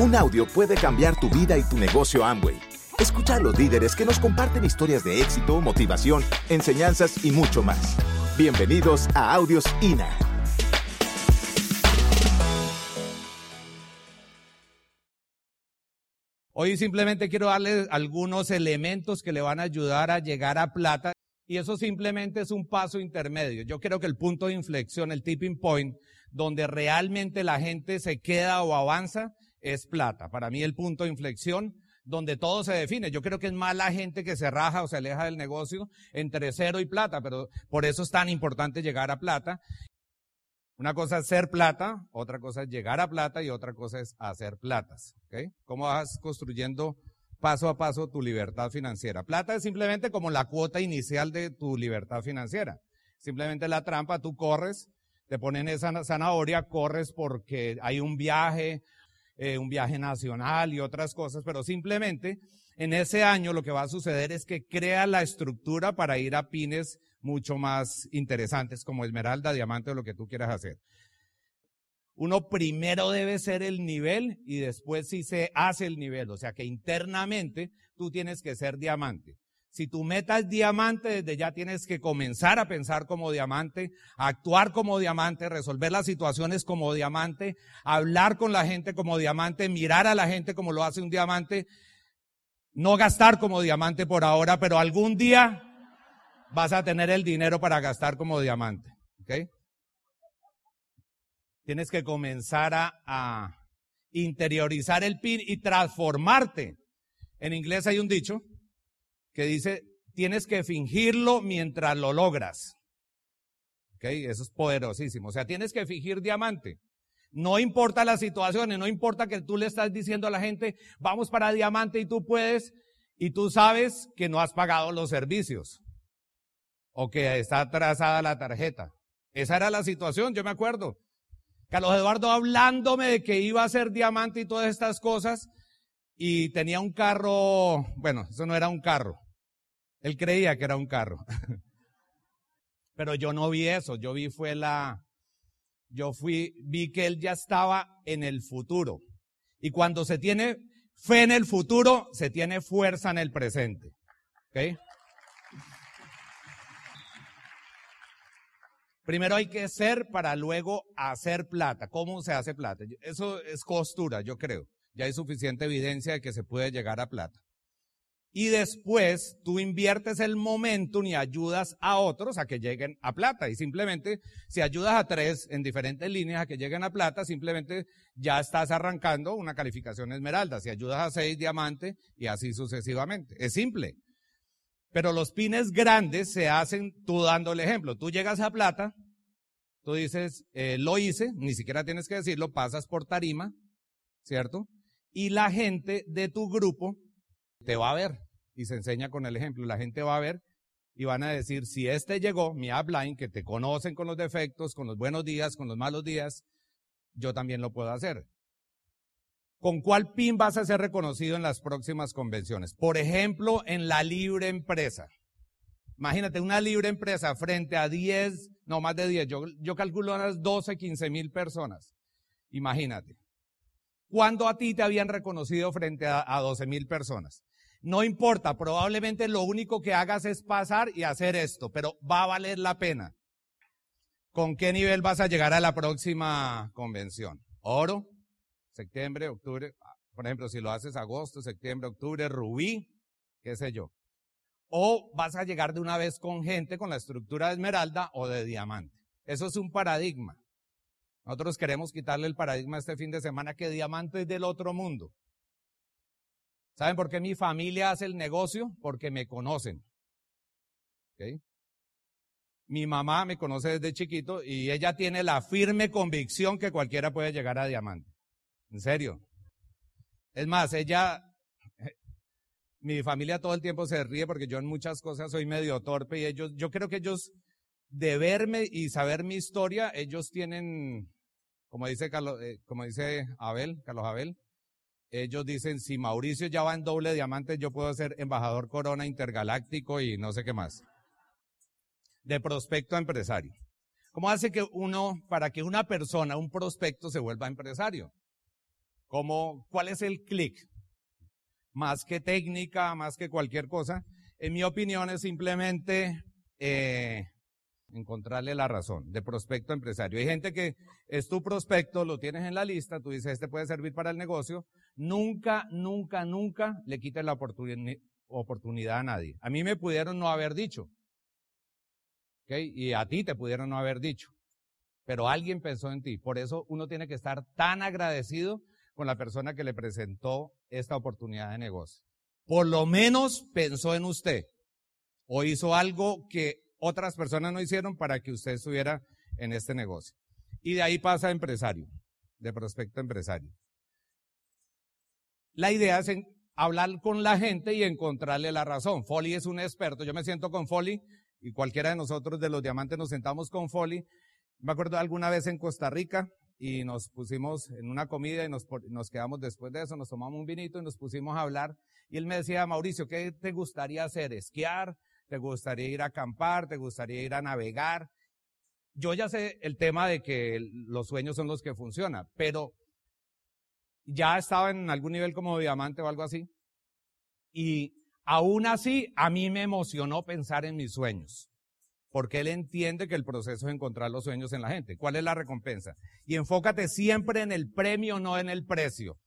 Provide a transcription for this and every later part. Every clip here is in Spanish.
Un audio puede cambiar tu vida y tu negocio Amway. Escucha a los líderes que nos comparten historias de éxito, motivación, enseñanzas y mucho más. Bienvenidos a Audios INA. Hoy simplemente quiero darles algunos elementos que le van a ayudar a llegar a plata y eso simplemente es un paso intermedio. Yo creo que el punto de inflexión, el tipping point, donde realmente la gente se queda o avanza, es plata. Para mí el punto de inflexión donde todo se define. Yo creo que es más la gente que se raja o se aleja del negocio entre cero y plata, pero por eso es tan importante llegar a plata. Una cosa es ser plata, otra cosa es llegar a plata y otra cosa es hacer platas. ¿okay? ¿Cómo vas construyendo paso a paso tu libertad financiera? Plata es simplemente como la cuota inicial de tu libertad financiera. Simplemente la trampa, tú corres, te ponen esa zanahoria, corres porque hay un viaje eh, un viaje nacional y otras cosas, pero simplemente en ese año lo que va a suceder es que crea la estructura para ir a pines mucho más interesantes como esmeralda, diamante o lo que tú quieras hacer. Uno primero debe ser el nivel y después si se hace el nivel, o sea que internamente tú tienes que ser diamante. Si tu meta es diamante, desde ya tienes que comenzar a pensar como diamante, actuar como diamante, resolver las situaciones como diamante, hablar con la gente como diamante, mirar a la gente como lo hace un diamante, no gastar como diamante por ahora, pero algún día vas a tener el dinero para gastar como diamante. Tienes que comenzar a, a interiorizar el PIN y transformarte. En inglés hay un dicho que dice, tienes que fingirlo mientras lo logras. ¿Ok? Eso es poderosísimo. O sea, tienes que fingir diamante. No importa la situación, no importa que tú le estás diciendo a la gente, vamos para diamante y tú puedes, y tú sabes que no has pagado los servicios. O que está atrasada la tarjeta. Esa era la situación, yo me acuerdo. Carlos Eduardo hablándome de que iba a ser diamante y todas estas cosas, y tenía un carro, bueno, eso no era un carro, él creía que era un carro. Pero yo no vi eso, yo vi fue la, yo fui, vi que él ya estaba en el futuro. Y cuando se tiene fe en el futuro, se tiene fuerza en el presente. ¿Ok? Primero hay que ser para luego hacer plata. ¿Cómo se hace plata? Eso es costura, yo creo. Ya hay suficiente evidencia de que se puede llegar a plata y después tú inviertes el momentum y ayudas a otros a que lleguen a plata. Y simplemente, si ayudas a tres en diferentes líneas a que lleguen a plata, simplemente ya estás arrancando una calificación esmeralda. Si ayudas a seis, diamante y así sucesivamente. Es simple. Pero los pines grandes se hacen tú dando el ejemplo. Tú llegas a plata, tú dices, eh, lo hice, ni siquiera tienes que decirlo, pasas por tarima, ¿cierto? Y la gente de tu grupo te va a ver y se enseña con el ejemplo. La gente va a ver y van a decir, si este llegó, mi upline, que te conocen con los defectos, con los buenos días, con los malos días, yo también lo puedo hacer. ¿Con cuál PIN vas a ser reconocido en las próximas convenciones? Por ejemplo, en la libre empresa. Imagínate una libre empresa frente a 10, no más de 10, yo, yo calculo unas 12, 15 mil personas. Imagínate. ¿Cuándo a ti te habían reconocido frente a, a 12 mil personas? No importa, probablemente lo único que hagas es pasar y hacer esto, pero va a valer la pena. ¿Con qué nivel vas a llegar a la próxima convención? Oro, septiembre, octubre, por ejemplo, si lo haces agosto, septiembre, octubre, rubí, qué sé yo. O vas a llegar de una vez con gente con la estructura de esmeralda o de diamante. Eso es un paradigma. Nosotros queremos quitarle el paradigma este fin de semana que diamante es del otro mundo. ¿Saben por qué mi familia hace el negocio? Porque me conocen. Mi mamá me conoce desde chiquito y ella tiene la firme convicción que cualquiera puede llegar a diamante. En serio. Es más, ella, mi familia todo el tiempo se ríe porque yo en muchas cosas soy medio torpe y ellos, yo creo que ellos, de verme y saber mi historia, ellos tienen, como dice Carlos, eh, como dice Abel, Carlos Abel, ellos dicen, si Mauricio ya va en doble diamante, yo puedo ser embajador corona intergaláctico y no sé qué más. De prospecto a empresario. ¿Cómo hace que uno, para que una persona, un prospecto, se vuelva empresario? como, ¿cuál es el clic? Más que técnica, más que cualquier cosa, en mi opinión es simplemente eh, encontrarle la razón de prospecto empresario. Hay gente que es tu prospecto, lo tienes en la lista, tú dices, este puede servir para el negocio. Nunca, nunca, nunca le quites la oportunidad a nadie. A mí me pudieron no haber dicho. Y a ti te pudieron no haber dicho. Pero alguien pensó en ti. Por eso uno tiene que estar tan agradecido con la persona que le presentó esta oportunidad de negocio. Por lo menos pensó en usted o hizo algo que otras personas no hicieron para que usted estuviera en este negocio. Y de ahí pasa a empresario, de prospecto empresario. La idea es hablar con la gente y encontrarle la razón. Foley es un experto. Yo me siento con Foley y cualquiera de nosotros de los diamantes nos sentamos con Foley. Me acuerdo alguna vez en Costa Rica y nos pusimos en una comida y nos, nos quedamos después de eso, nos tomamos un vinito y nos pusimos a hablar. Y él me decía, Mauricio, ¿qué te gustaría hacer? ¿Esquiar? Te gustaría ir a acampar, te gustaría ir a navegar. Yo ya sé el tema de que los sueños son los que funcionan, pero ya estaba en algún nivel como diamante o algo así. Y aún así, a mí me emocionó pensar en mis sueños. Porque él entiende que el proceso es encontrar los sueños en la gente. ¿Cuál es la recompensa? Y enfócate siempre en el premio, no en el precio.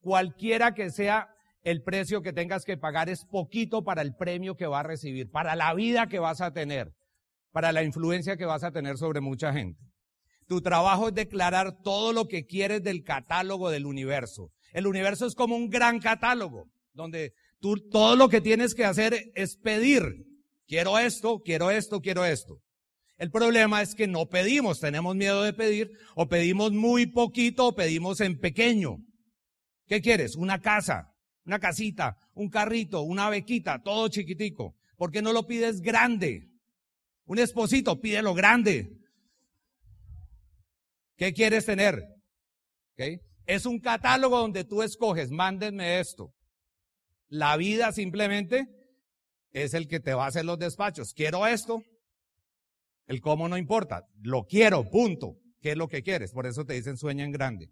Cualquiera que sea el precio que tengas que pagar es poquito para el premio que vas a recibir, para la vida que vas a tener, para la influencia que vas a tener sobre mucha gente. Tu trabajo es declarar todo lo que quieres del catálogo del universo. El universo es como un gran catálogo, donde tú todo lo que tienes que hacer es pedir. Quiero esto, quiero esto, quiero esto. El problema es que no pedimos, tenemos miedo de pedir, o pedimos muy poquito o pedimos en pequeño. ¿Qué quieres? Una casa una casita, un carrito, una bequita, todo chiquitico. ¿Por qué no lo pides grande? Un esposito, pídelo grande. ¿Qué quieres tener? Es un catálogo donde tú escoges, mándenme esto. La vida simplemente es el que te va a hacer los despachos. Quiero esto. El cómo no importa. Lo quiero, punto. ¿Qué es lo que quieres? Por eso te dicen sueña en grande.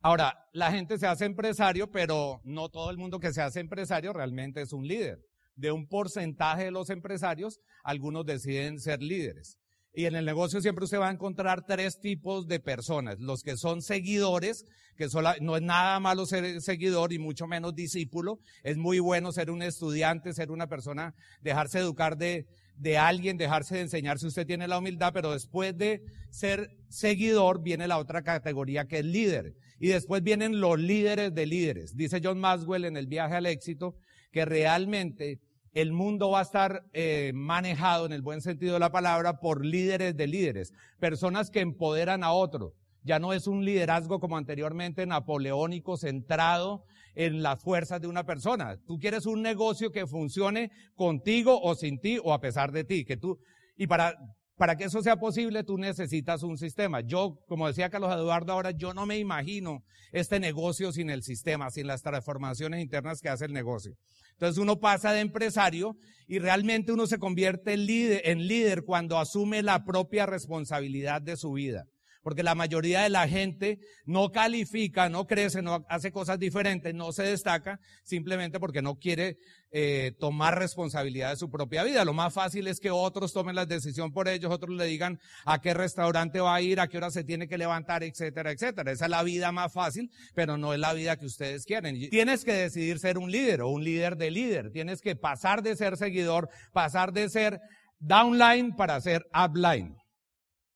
Ahora, la gente se hace empresario, pero no todo el mundo que se hace empresario realmente es un líder. De un porcentaje de los empresarios, algunos deciden ser líderes. Y en el negocio siempre usted va a encontrar tres tipos de personas. Los que son seguidores, que no es nada malo ser seguidor y mucho menos discípulo. Es muy bueno ser un estudiante, ser una persona, dejarse educar de, de alguien, dejarse de enseñar si usted tiene la humildad, pero después de ser seguidor viene la otra categoría que es líder. Y después vienen los líderes de líderes. Dice John Maxwell en el viaje al éxito que realmente el mundo va a estar eh, manejado en el buen sentido de la palabra por líderes de líderes, personas que empoderan a otros. Ya no es un liderazgo como anteriormente napoleónico centrado en las fuerzas de una persona. Tú quieres un negocio que funcione contigo o sin ti o a pesar de ti, que tú y para para que eso sea posible, tú necesitas un sistema. Yo, como decía Carlos Eduardo ahora, yo no me imagino este negocio sin el sistema, sin las transformaciones internas que hace el negocio. Entonces uno pasa de empresario y realmente uno se convierte en líder, en líder cuando asume la propia responsabilidad de su vida porque la mayoría de la gente no califica, no crece, no hace cosas diferentes, no se destaca, simplemente porque no quiere eh, tomar responsabilidad de su propia vida. Lo más fácil es que otros tomen la decisión por ellos, otros le digan a qué restaurante va a ir, a qué hora se tiene que levantar, etcétera, etcétera. Esa es la vida más fácil, pero no es la vida que ustedes quieren. Tienes que decidir ser un líder o un líder de líder. Tienes que pasar de ser seguidor, pasar de ser downline para ser upline.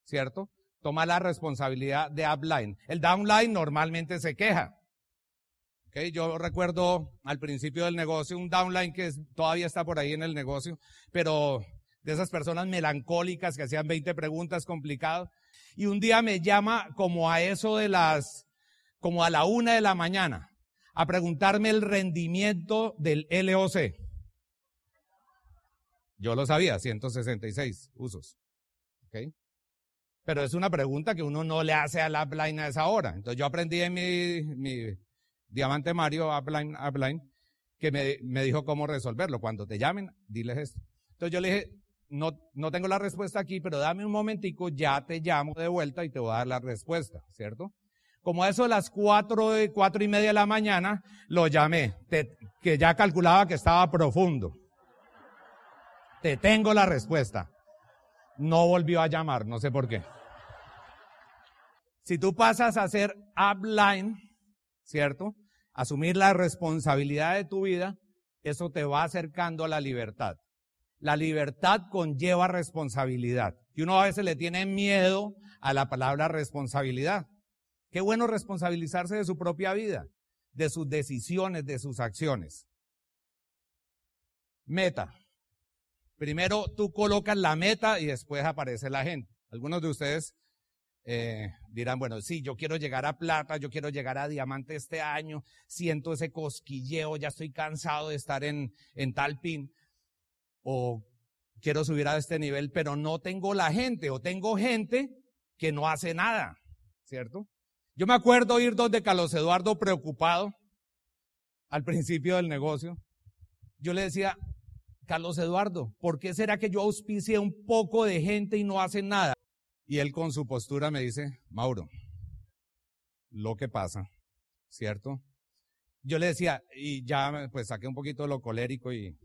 ¿Cierto? Toma la responsabilidad de upline. El downline normalmente se queja. Okay, yo recuerdo al principio del negocio un downline que todavía está por ahí en el negocio, pero de esas personas melancólicas que hacían 20 preguntas complicadas. Y un día me llama como a eso de las, como a la una de la mañana, a preguntarme el rendimiento del LOC. Yo lo sabía, 166 usos. Okay. Pero es una pregunta que uno no le hace a la upline a esa hora. Entonces yo aprendí en mi, mi diamante Mario upline, que me, me, dijo cómo resolverlo. Cuando te llamen, diles esto. Entonces yo le dije, no, no tengo la respuesta aquí, pero dame un momentico, ya te llamo de vuelta y te voy a dar la respuesta, ¿cierto? Como a eso de las cuatro, cuatro y media de la mañana, lo llamé, que ya calculaba que estaba profundo. Te tengo la respuesta. No volvió a llamar, no sé por qué. Si tú pasas a ser upline, ¿cierto? Asumir la responsabilidad de tu vida, eso te va acercando a la libertad. La libertad conlleva responsabilidad. Y uno a veces le tiene miedo a la palabra responsabilidad. Qué bueno responsabilizarse de su propia vida, de sus decisiones, de sus acciones. Meta. Primero tú colocas la meta y después aparece la gente. Algunos de ustedes eh, dirán, bueno, sí, yo quiero llegar a plata, yo quiero llegar a diamante este año, siento ese cosquilleo, ya estoy cansado de estar en, en tal pin, o quiero subir a este nivel, pero no tengo la gente, o tengo gente que no hace nada, ¿cierto? Yo me acuerdo ir donde Carlos Eduardo preocupado al principio del negocio. Yo le decía, Carlos Eduardo, ¿por qué será que yo auspicié un poco de gente y no hacen nada? Y él con su postura me dice, Mauro, lo que pasa, ¿cierto? Yo le decía, y ya pues saqué un poquito de lo colérico y,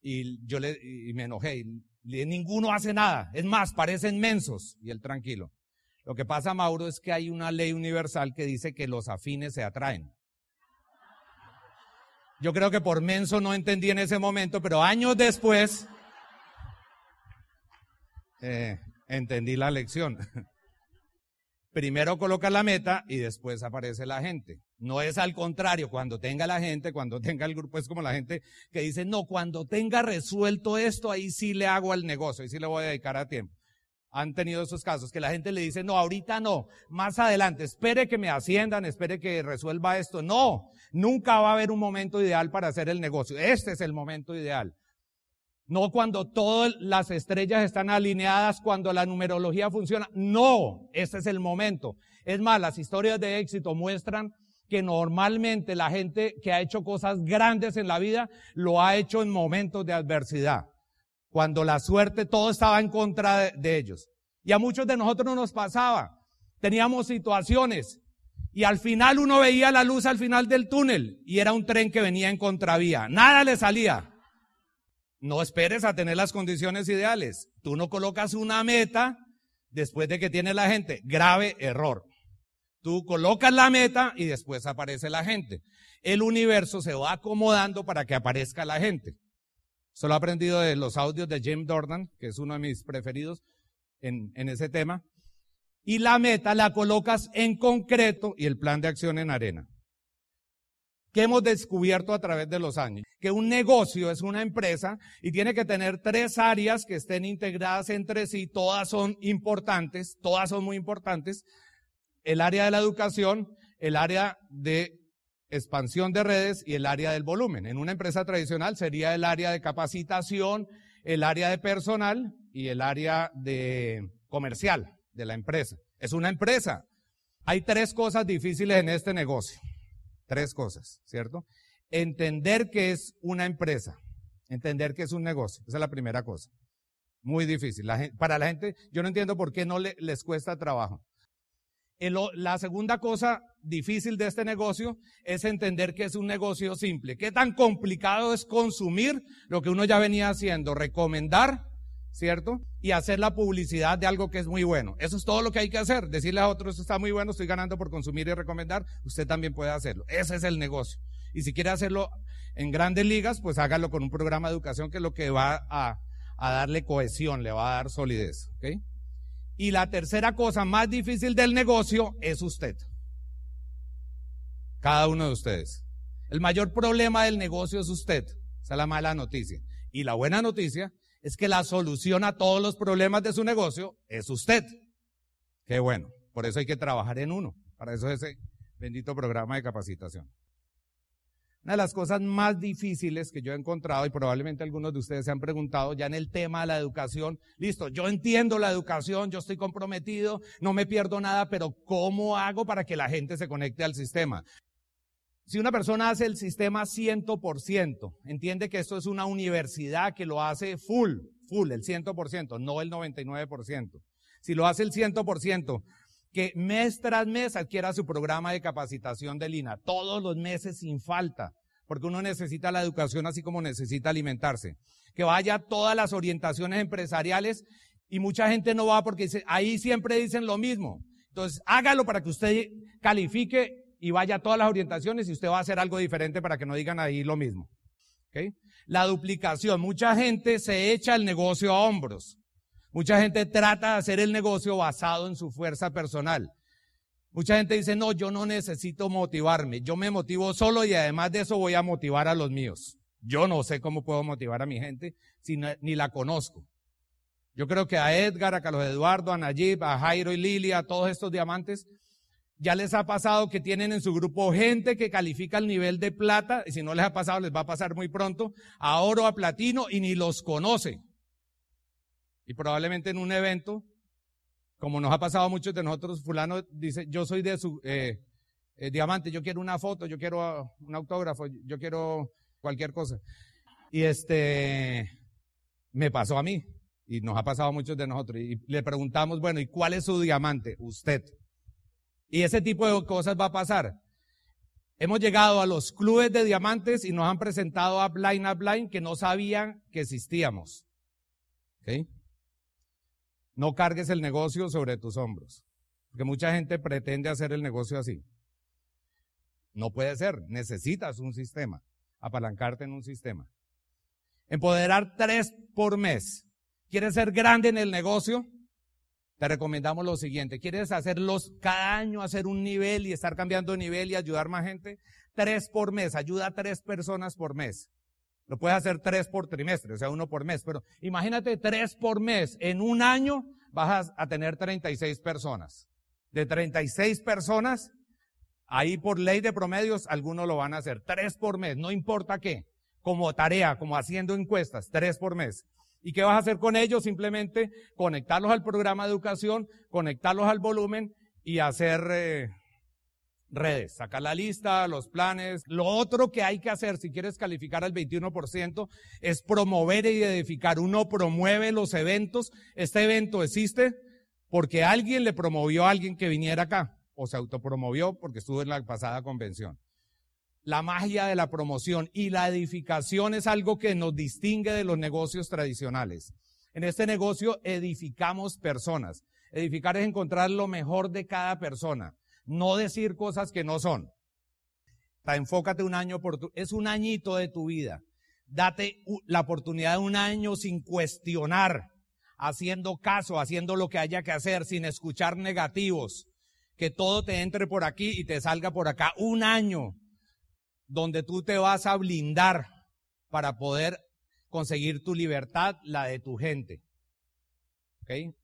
y yo le, y me enojé, y ninguno hace nada, es más, parecen mensos, y él tranquilo. Lo que pasa, Mauro, es que hay una ley universal que dice que los afines se atraen. Yo creo que por menso no entendí en ese momento, pero años después eh, entendí la lección. Primero coloca la meta y después aparece la gente. No es al contrario, cuando tenga la gente, cuando tenga el grupo, es como la gente que dice, no, cuando tenga resuelto esto, ahí sí le hago al negocio, ahí sí le voy a dedicar a tiempo. Han tenido esos casos que la gente le dice, no, ahorita no, más adelante, espere que me asciendan, espere que resuelva esto. No, Nunca va a haber un momento ideal para hacer el negocio. Este es el momento ideal. No cuando todas las estrellas están alineadas, cuando la numerología funciona. No, este es el momento. Es más, las historias de éxito muestran que normalmente la gente que ha hecho cosas grandes en la vida lo ha hecho en momentos de adversidad. Cuando la suerte, todo estaba en contra de, de ellos. Y a muchos de nosotros no nos pasaba. Teníamos situaciones y al final uno veía la luz al final del túnel y era un tren que venía en contravía. Nada le salía. No esperes a tener las condiciones ideales. Tú no colocas una meta después de que tiene la gente. Grave error. Tú colocas la meta y después aparece la gente. El universo se va acomodando para que aparezca la gente. Eso lo he aprendido de los audios de Jim Dornan, que es uno de mis preferidos en ese tema y la meta la colocas en concreto y el plan de acción en arena. ¿Qué hemos descubierto a través de los años? Que un negocio es una empresa y tiene que tener tres áreas que estén integradas entre sí, todas son importantes, todas son muy importantes. El área de la educación, el área de expansión de redes y el área del volumen. En una empresa tradicional sería el área de capacitación, el área de personal y el área de comercial de la empresa. Es una empresa. Hay tres cosas difíciles en este negocio. Tres cosas, ¿cierto? Entender que es una empresa. Entender que es un negocio. Esa es la primera cosa. Muy difícil. para la gente, yo no entiendo por qué no les cuesta trabajo. la segunda cosa difícil de este negocio es entender que es un negocio simple. ¿Qué tan complicado es consumir lo que uno ya venía haciendo? Recomendar ¿cierto? Y hacer la publicidad de algo que es muy bueno. Eso es todo lo que hay que hacer. Decirle a otros, está muy bueno, estoy ganando por consumir y recomendar, usted también puede hacerlo. Ese es el negocio. Y si quiere hacerlo en grandes ligas, pues hágalo con un programa de educación que es lo que va a, a darle cohesión, le va a dar solidez. Y la tercera cosa más difícil del negocio es usted. Cada uno de ustedes. El mayor problema del negocio es usted. Esa es la mala noticia. Y la buena noticia es que la solución a todos los problemas de su negocio es usted. Qué bueno. Por eso hay que trabajar en uno. Para eso es ese bendito programa de capacitación. Una de las cosas más difíciles que yo he encontrado, y probablemente algunos de ustedes se han preguntado ya en el tema de la educación, listo, yo entiendo la educación, yo estoy comprometido, no me pierdo nada, pero ¿cómo hago para que la gente se conecte al sistema? Si una persona hace el sistema 100%, entiende que esto es una universidad que lo hace full, full, el 100%, no el 99%. Si lo hace el 100%, que mes tras mes adquiera su programa de capacitación de Lina, todos los meses sin falta, porque uno necesita la educación así como necesita alimentarse. Que vaya a todas las orientaciones empresariales y mucha gente no va porque ahí siempre dicen lo mismo. Entonces, hágalo para que usted califique y vaya a todas las orientaciones y usted va a hacer algo diferente para que no digan ahí lo mismo. La duplicación. Mucha gente se echa el negocio a hombros. Mucha gente trata de hacer el negocio basado en su fuerza personal. Mucha gente dice, no, yo no necesito motivarme, yo me motivo solo y además de eso voy a motivar a los míos. Yo no sé cómo puedo motivar a mi gente si ni la conozco. Yo creo que a Edgar, a Carlos Eduardo, a Nayib, a Jairo y Lilia, a todos estos diamantes, ya les ha pasado que tienen en su grupo gente que califica el nivel de plata, y si no les ha pasado, les va a pasar muy pronto, a oro, a platino, y ni los conoce. Y probablemente en un evento, como nos ha pasado a muchos de nosotros, fulano dice, yo soy de su eh, eh, diamante, yo quiero una foto, yo quiero un autógrafo, yo quiero cualquier cosa. Y este, me pasó a mí, y nos ha pasado a muchos de nosotros, y le preguntamos, bueno, ¿y cuál es su diamante? Usted. Y ese tipo de cosas va a pasar. Hemos llegado a los clubes de diamantes y nos han presentado a Blind Blind que no sabían que existíamos. ¿Okay? No cargues el negocio sobre tus hombros. Porque mucha gente pretende hacer el negocio así. No puede ser. Necesitas un sistema. Apalancarte en un sistema. Empoderar tres por mes. ¿Quieres ser grande en el negocio? Te recomendamos lo siguiente. ¿Quieres hacerlos cada año, hacer un nivel y estar cambiando de nivel y ayudar más gente? Tres por mes. Ayuda a tres personas por mes. Lo puedes hacer tres por trimestre, o sea, uno por mes. Pero imagínate tres por mes. En un año vas a tener 36 personas. De 36 personas, ahí por ley de promedios, algunos lo van a hacer. Tres por mes, no importa qué. Como tarea, como haciendo encuestas, tres por mes. ¿Y qué vas a hacer con ellos? Simplemente conectarlos al programa de educación, conectarlos al volumen y hacer eh, redes, sacar la lista, los planes. Lo otro que hay que hacer si quieres calificar al 21% es promover y edificar. Uno promueve los eventos. Este evento existe porque alguien le promovió a alguien que viniera acá o se autopromovió porque estuvo en la pasada convención. La magia de la promoción y la edificación es algo que nos distingue de los negocios tradicionales. En este negocio edificamos personas. Edificar es encontrar lo mejor de cada persona no decir cosas que no son. Enfócate un año por tu, es un añito de tu vida. Date la oportunidad de un año sin cuestionar, haciendo caso, haciendo lo que haya que hacer, sin escuchar negativos. Que todo te entre por aquí y te salga por acá. Un año donde tú te vas a blindar para poder conseguir tu libertad, la de tu gente.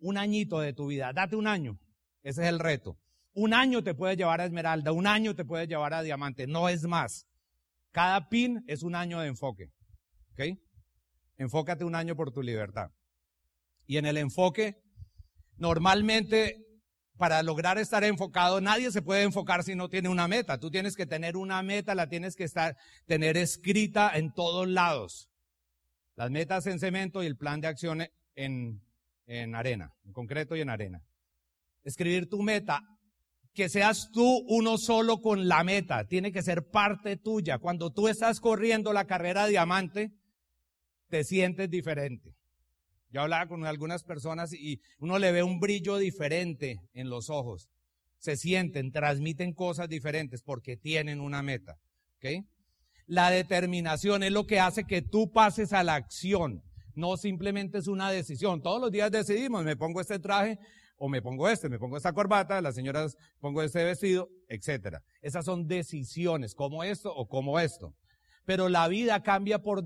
Un añito de tu vida. Date un año. Ese es el reto. Un año te puede llevar a esmeralda, un año te puede llevar a diamante, no es más. Cada pin es un año de enfoque. Enfócate un año por tu libertad. Y en el enfoque, normalmente, para lograr estar enfocado, nadie se puede enfocar si no tiene una meta. Tú tienes que tener una meta, la tienes que estar, tener escrita en todos lados. Las metas en cemento y el plan de acción en, en arena, en concreto y en arena. Escribir tu meta que seas tú uno solo con la meta, tiene que ser parte tuya. Cuando tú estás corriendo la carrera diamante, te sientes diferente. Yo hablaba con algunas personas y uno le ve un brillo diferente en los ojos. Se sienten, transmiten cosas diferentes porque tienen una meta. La determinación es lo que hace que tú pases a la acción. No simplemente es una decisión. Todos los días decidimos, me pongo este traje o me pongo este, me pongo esta corbata, las señoras pongo este vestido, etcétera. Esas son decisiones, como esto o como esto. Pero la vida cambia por,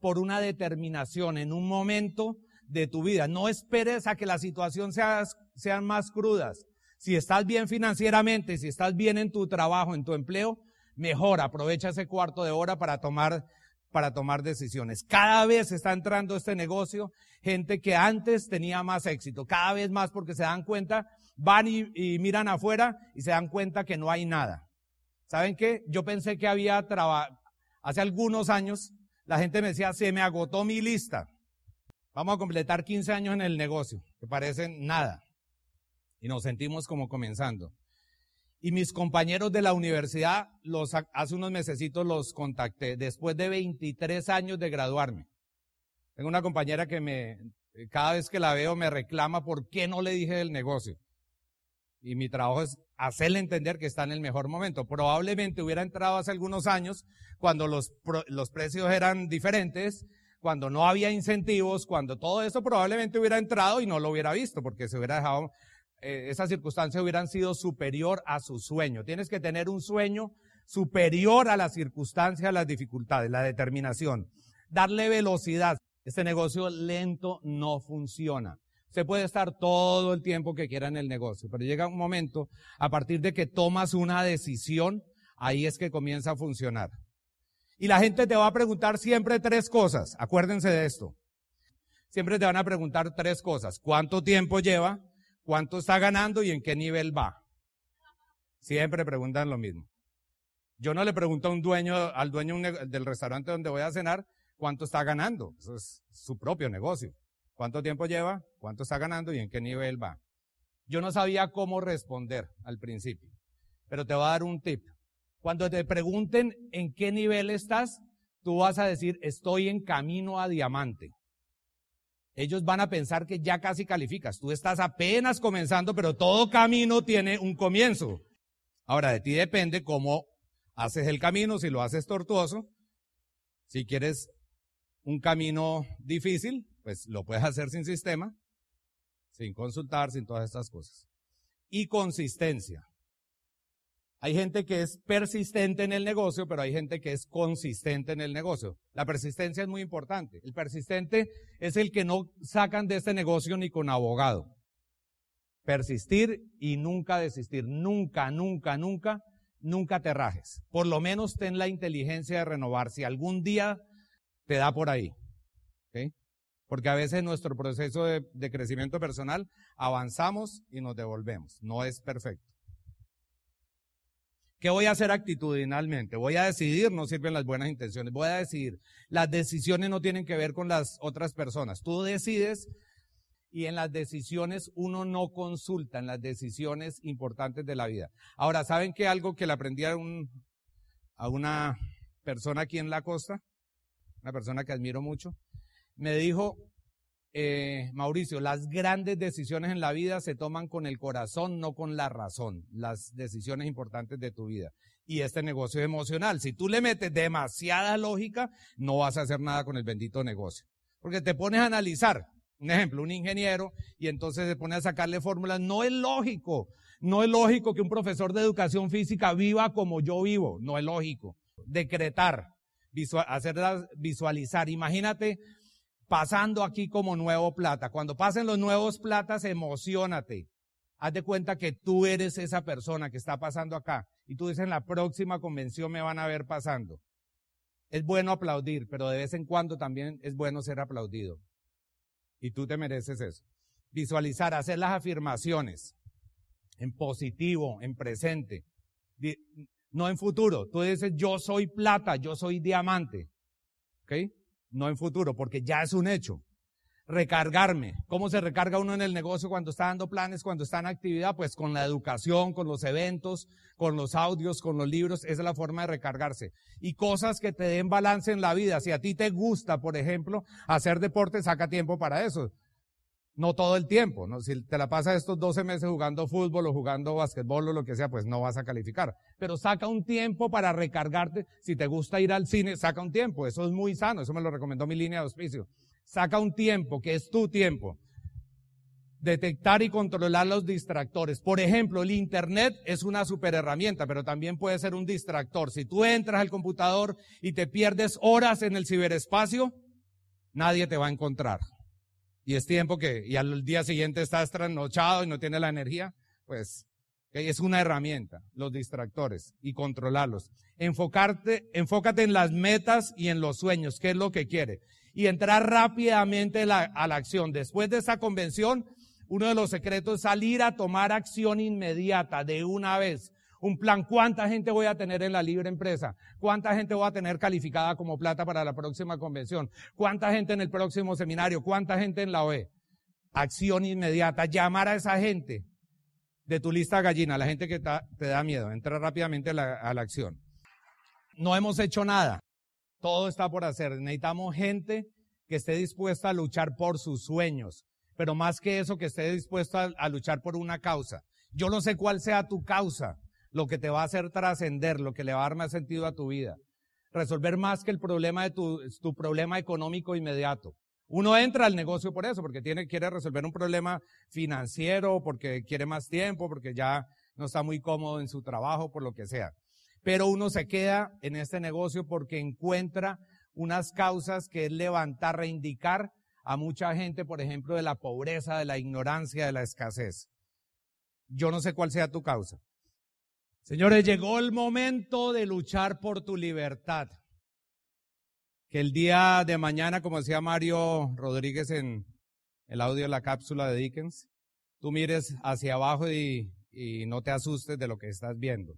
por una determinación en un momento de tu vida. No esperes a que la situación sea, sean más crudas. Si estás bien financieramente, si estás bien en tu trabajo, en tu empleo, mejor aprovecha ese cuarto de hora para tomar para tomar decisiones. Cada vez está entrando este negocio gente que antes tenía más éxito, cada vez más porque se dan cuenta, van y, miran afuera y se dan cuenta que no hay nada. ¿Saben qué? Yo pensé que había trabajo, hace algunos años la gente me decía, se me agotó mi lista. Vamos a completar 15 años en el negocio, que parecen nada. Y nos sentimos como comenzando. Y mis compañeros de la universidad, los, hace unos mesecitos los contacté, después de 23 años de graduarme. Tengo una compañera que me, cada vez que la veo me reclama por qué no le dije del negocio. Y mi trabajo es hacerle entender que está en el mejor momento. Probablemente hubiera entrado hace algunos años cuando los, los precios eran diferentes, cuando no había incentivos, cuando todo eso probablemente hubiera entrado y no lo hubiera visto porque se hubiera dejado eh, esas circunstancias hubieran sido superior a su sueño. Tienes que tener un sueño superior a las circunstancias, a las dificultades, la determinación. Darle velocidad. Este negocio lento no funciona. Se puede estar todo el tiempo que quiera en el negocio, pero llega un momento, a partir de que tomas una decisión, ahí es que comienza a funcionar. Y la gente te va a preguntar siempre tres cosas. Acuérdense de esto. Siempre te van a preguntar tres cosas. ¿Cuánto tiempo lleva? cuánto está ganando y en qué nivel va. Siempre preguntan lo mismo. Yo no le pregunto a un dueño, al dueño del restaurante donde voy a cenar, cuánto está ganando. Eso es su propio negocio. ¿Cuánto tiempo lleva? ¿Cuánto está ganando y en qué nivel va? Yo no sabía cómo responder al principio, pero te voy a dar un tip. Cuando te pregunten en qué nivel estás, tú vas a decir, estoy en camino a diamante ellos van a pensar que ya casi calificas. Tú estás apenas comenzando, pero todo camino tiene un comienzo. Ahora, de ti depende cómo haces el camino, si lo haces tortuoso. Si quieres un camino difícil, pues lo puedes hacer sin sistema, sin consultar, sin todas estas cosas. Y consistencia. Hay gente que es persistente en el negocio, pero hay gente que es consistente en el negocio. La persistencia es muy importante. El persistente es el que no sacan de este negocio ni con abogado. Persistir y nunca desistir. Nunca, nunca, nunca, nunca te rajes. Por lo menos ten la inteligencia de renovar. Si algún día te da por ahí. Porque a veces nuestro proceso de crecimiento personal avanzamos y nos devolvemos. No es perfecto. ¿Qué voy a hacer actitudinalmente? Voy a decidir, no sirven las buenas intenciones, voy a decidir. Las decisiones no tienen que ver con las otras personas. Tú decides y en las decisiones uno no consulta, en las decisiones importantes de la vida. Ahora, ¿saben qué? Algo que le aprendí a, un, a una persona aquí en la costa, una persona que admiro mucho, me dijo, eh, Mauricio, las grandes decisiones en la vida se toman con el corazón, no con la razón, las decisiones importantes de tu vida. Y este negocio es emocional. Si tú le metes demasiada lógica, no vas a hacer nada con el bendito negocio. Porque te pones a analizar, un ejemplo, un ingeniero, y entonces se pone a sacarle fórmulas. No es lógico, no es lógico que un profesor de educación física viva como yo vivo, no es lógico. Decretar, hacerlas visualizar. Imagínate pasando aquí como nuevo plata. Cuando pasen los nuevos platas, emocionate. Haz de cuenta que tú eres esa persona que está pasando acá. Y tú dices, en la próxima convención me van a ver pasando. Es bueno aplaudir, pero de vez en cuando también es bueno ser aplaudido. Y tú te mereces eso. Visualizar, hacer las afirmaciones en positivo, en presente, no en futuro. Tú dices, yo soy plata, yo soy diamante. ¿Ok? No en futuro, porque ya es un hecho. Recargarme. ¿Cómo se recarga uno en el negocio cuando está dando planes, cuando está en actividad? Pues con la educación, con los eventos, con los audios, con los libros. Esa es la forma de recargarse. Y cosas que te den balance en la vida. Si a ti te gusta, por ejemplo, hacer deporte, saca tiempo para eso no todo el tiempo. Si te la pasas estos 12 meses jugando fútbol o jugando basquetbol o lo que sea, pues no vas a calificar. Pero saca un tiempo para recargarte. Si te gusta ir al cine, saca un tiempo. Eso es muy sano. Eso me lo recomendó mi línea de auspicio. Saca un tiempo, que es tu tiempo. Detectar y controlar los distractores. Por ejemplo, el Internet es una super herramienta, pero también puede ser un distractor. Si tú entras al computador y te pierdes horas en el ciberespacio, nadie te va a encontrar y es tiempo que, y al día siguiente estás trasnochado y no tienes la energía, pues es una herramienta, los distractores, y controlarlos. Enfocarte, enfócate en las metas y en los sueños, qué es lo que quiere. Y entrar rápidamente a la acción. Después de esa convención, uno de los secretos es salir a tomar acción inmediata, de una vez un plan, cuánta gente voy a tener en la libre empresa, cuánta gente voy a tener calificada como plata para la próxima convención, cuánta gente en el próximo seminario, cuánta gente en la OE. Acción inmediata, llamar a esa gente de tu lista gallina, la gente que te da miedo, entra rápidamente a la, a la acción. No hemos hecho nada. Todo está por hacer. Necesitamos gente que esté dispuesta a luchar por sus sueños, pero más que eso, que esté dispuesta a, luchar por una causa. Yo no sé cuál sea tu causa, lo que te va a hacer trascender, lo que le va a dar más sentido a tu vida. Resolver más que el problema de tu, tu problema económico inmediato. Uno entra al negocio por eso, porque tiene, quiere resolver un problema financiero, porque quiere más tiempo, porque ya no está muy cómodo en su trabajo, por lo que sea. Pero uno se queda en este negocio porque encuentra unas causas que es levantar, reindicar a mucha gente, por ejemplo, de la pobreza, de la ignorancia, de la escasez. Yo no sé cuál sea tu causa. Señores, llegó el momento de luchar por tu libertad. Que el día de mañana, como decía Mario Rodríguez en el audio de la cápsula de Dickens, tú mires hacia abajo y, y no te asustes de lo que estás viendo.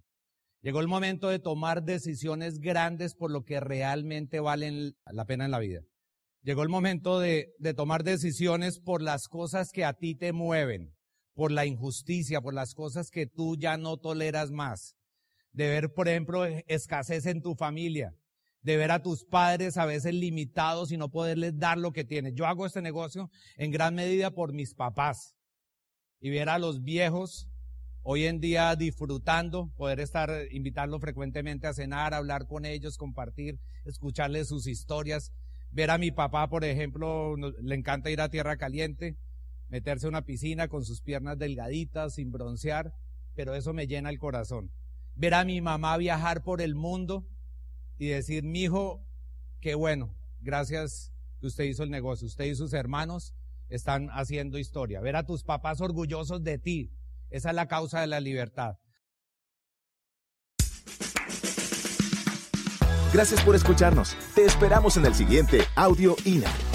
Llegó el momento de tomar decisiones grandes por lo que realmente valen la pena en la vida. Llegó el momento de, tomar decisiones por las cosas que a ti te mueven, por la injusticia, por las cosas que tú ya no toleras más. De ver, por ejemplo, escasez en tu familia, de ver a tus padres a veces limitados y no poderles dar lo que tienen. Yo hago este negocio en gran medida por mis papás y ver a los viejos hoy en día disfrutando, poder estar, invitarlos frecuentemente a cenar, hablar con ellos, compartir, escucharles sus historias. Ver a mi papá, por ejemplo, le encanta ir a tierra caliente, meterse en una piscina con sus piernas delgaditas, sin broncear, pero eso me llena el corazón. Ver a mi mamá viajar por el mundo y decir, mi hijo, qué bueno, gracias que usted hizo el negocio, usted y sus hermanos están haciendo historia. Ver a tus papás orgullosos de ti, esa es la causa de la libertad. Gracias por escucharnos. Te esperamos en el siguiente Audio INA.